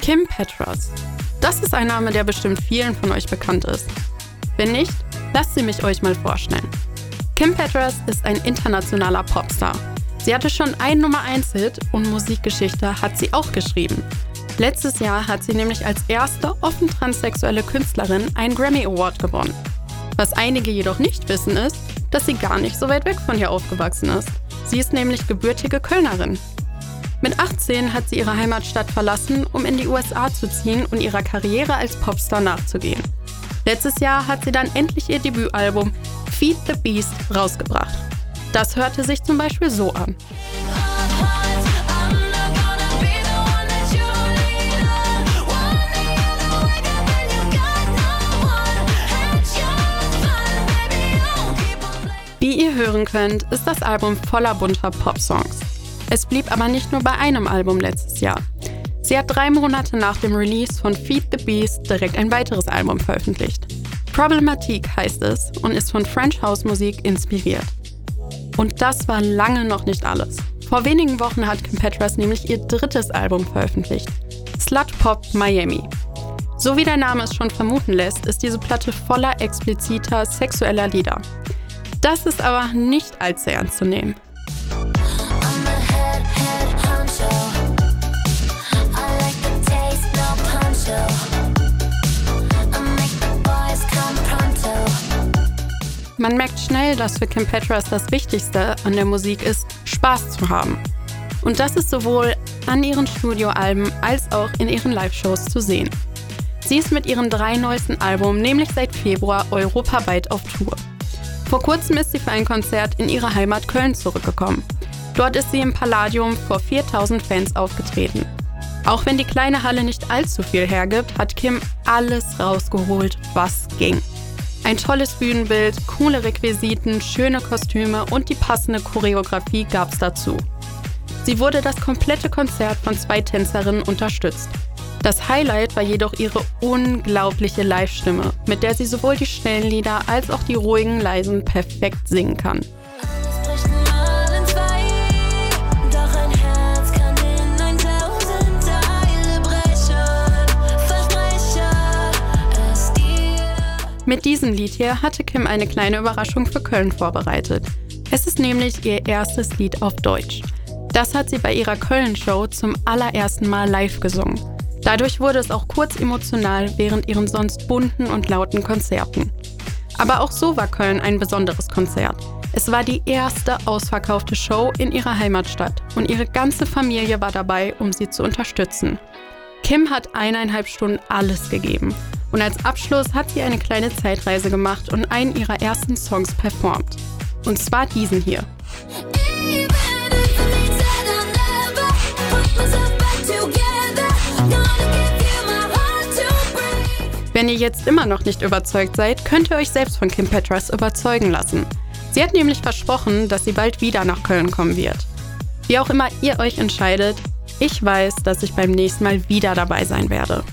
Kim Petras. Das ist ein Name, der bestimmt vielen von euch bekannt ist. Wenn nicht, lasst sie mich euch mal vorstellen. Kim Petras ist ein internationaler Popstar. Sie hatte schon einen Nummer 1 Hit und Musikgeschichte hat sie auch geschrieben. Letztes Jahr hat sie nämlich als erste offen transsexuelle Künstlerin einen Grammy Award gewonnen. Was einige jedoch nicht wissen ist, dass sie gar nicht so weit weg von hier aufgewachsen ist. Sie ist nämlich gebürtige Kölnerin mit 18 hat sie ihre Heimatstadt verlassen, um in die USA zu ziehen und ihrer Karriere als Popstar nachzugehen. Letztes Jahr hat sie dann endlich ihr Debütalbum Feed the Beast rausgebracht. Das hörte sich zum Beispiel so an. Wie ihr hören könnt, ist das Album voller bunter Pop-Songs. Es blieb aber nicht nur bei einem Album letztes Jahr. Sie hat drei Monate nach dem Release von Feed the Beast direkt ein weiteres Album veröffentlicht. Problematique heißt es und ist von French House Musik inspiriert. Und das war lange noch nicht alles. Vor wenigen Wochen hat Kim Petras nämlich ihr drittes Album veröffentlicht, Slut Pop Miami. So wie der Name es schon vermuten lässt, ist diese Platte voller expliziter sexueller Lieder. Das ist aber nicht allzu ernst zu nehmen. Man merkt schnell, dass für Kim Petras das Wichtigste an der Musik ist, Spaß zu haben. Und das ist sowohl an ihren Studioalben als auch in ihren Live-Shows zu sehen. Sie ist mit ihren drei neuesten Alben nämlich seit Februar europaweit auf Tour. Vor kurzem ist sie für ein Konzert in ihre Heimat Köln zurückgekommen. Dort ist sie im Palladium vor 4000 Fans aufgetreten. Auch wenn die kleine Halle nicht allzu viel hergibt, hat Kim alles rausgeholt, was ging. Ein tolles Bühnenbild, coole Requisiten, schöne Kostüme und die passende Choreografie gab's dazu. Sie wurde das komplette Konzert von zwei Tänzerinnen unterstützt. Das Highlight war jedoch ihre unglaubliche Live-Stimme, mit der sie sowohl die schnellen Lieder als auch die ruhigen, leisen perfekt singen kann. Mit diesem Lied hier hatte Kim eine kleine Überraschung für Köln vorbereitet. Es ist nämlich ihr erstes Lied auf Deutsch. Das hat sie bei ihrer Köln-Show zum allerersten Mal live gesungen. Dadurch wurde es auch kurz emotional während ihren sonst bunten und lauten Konzerten. Aber auch so war Köln ein besonderes Konzert. Es war die erste ausverkaufte Show in ihrer Heimatstadt und ihre ganze Familie war dabei, um sie zu unterstützen. Kim hat eineinhalb Stunden alles gegeben und als Abschluss hat sie eine kleine Zeitreise gemacht und einen ihrer ersten Songs performt. Und zwar diesen hier. Wenn ihr jetzt immer noch nicht überzeugt seid, könnt ihr euch selbst von Kim Petras überzeugen lassen. Sie hat nämlich versprochen, dass sie bald wieder nach Köln kommen wird. Wie auch immer ihr euch entscheidet, ich weiß, dass ich beim nächsten Mal wieder dabei sein werde.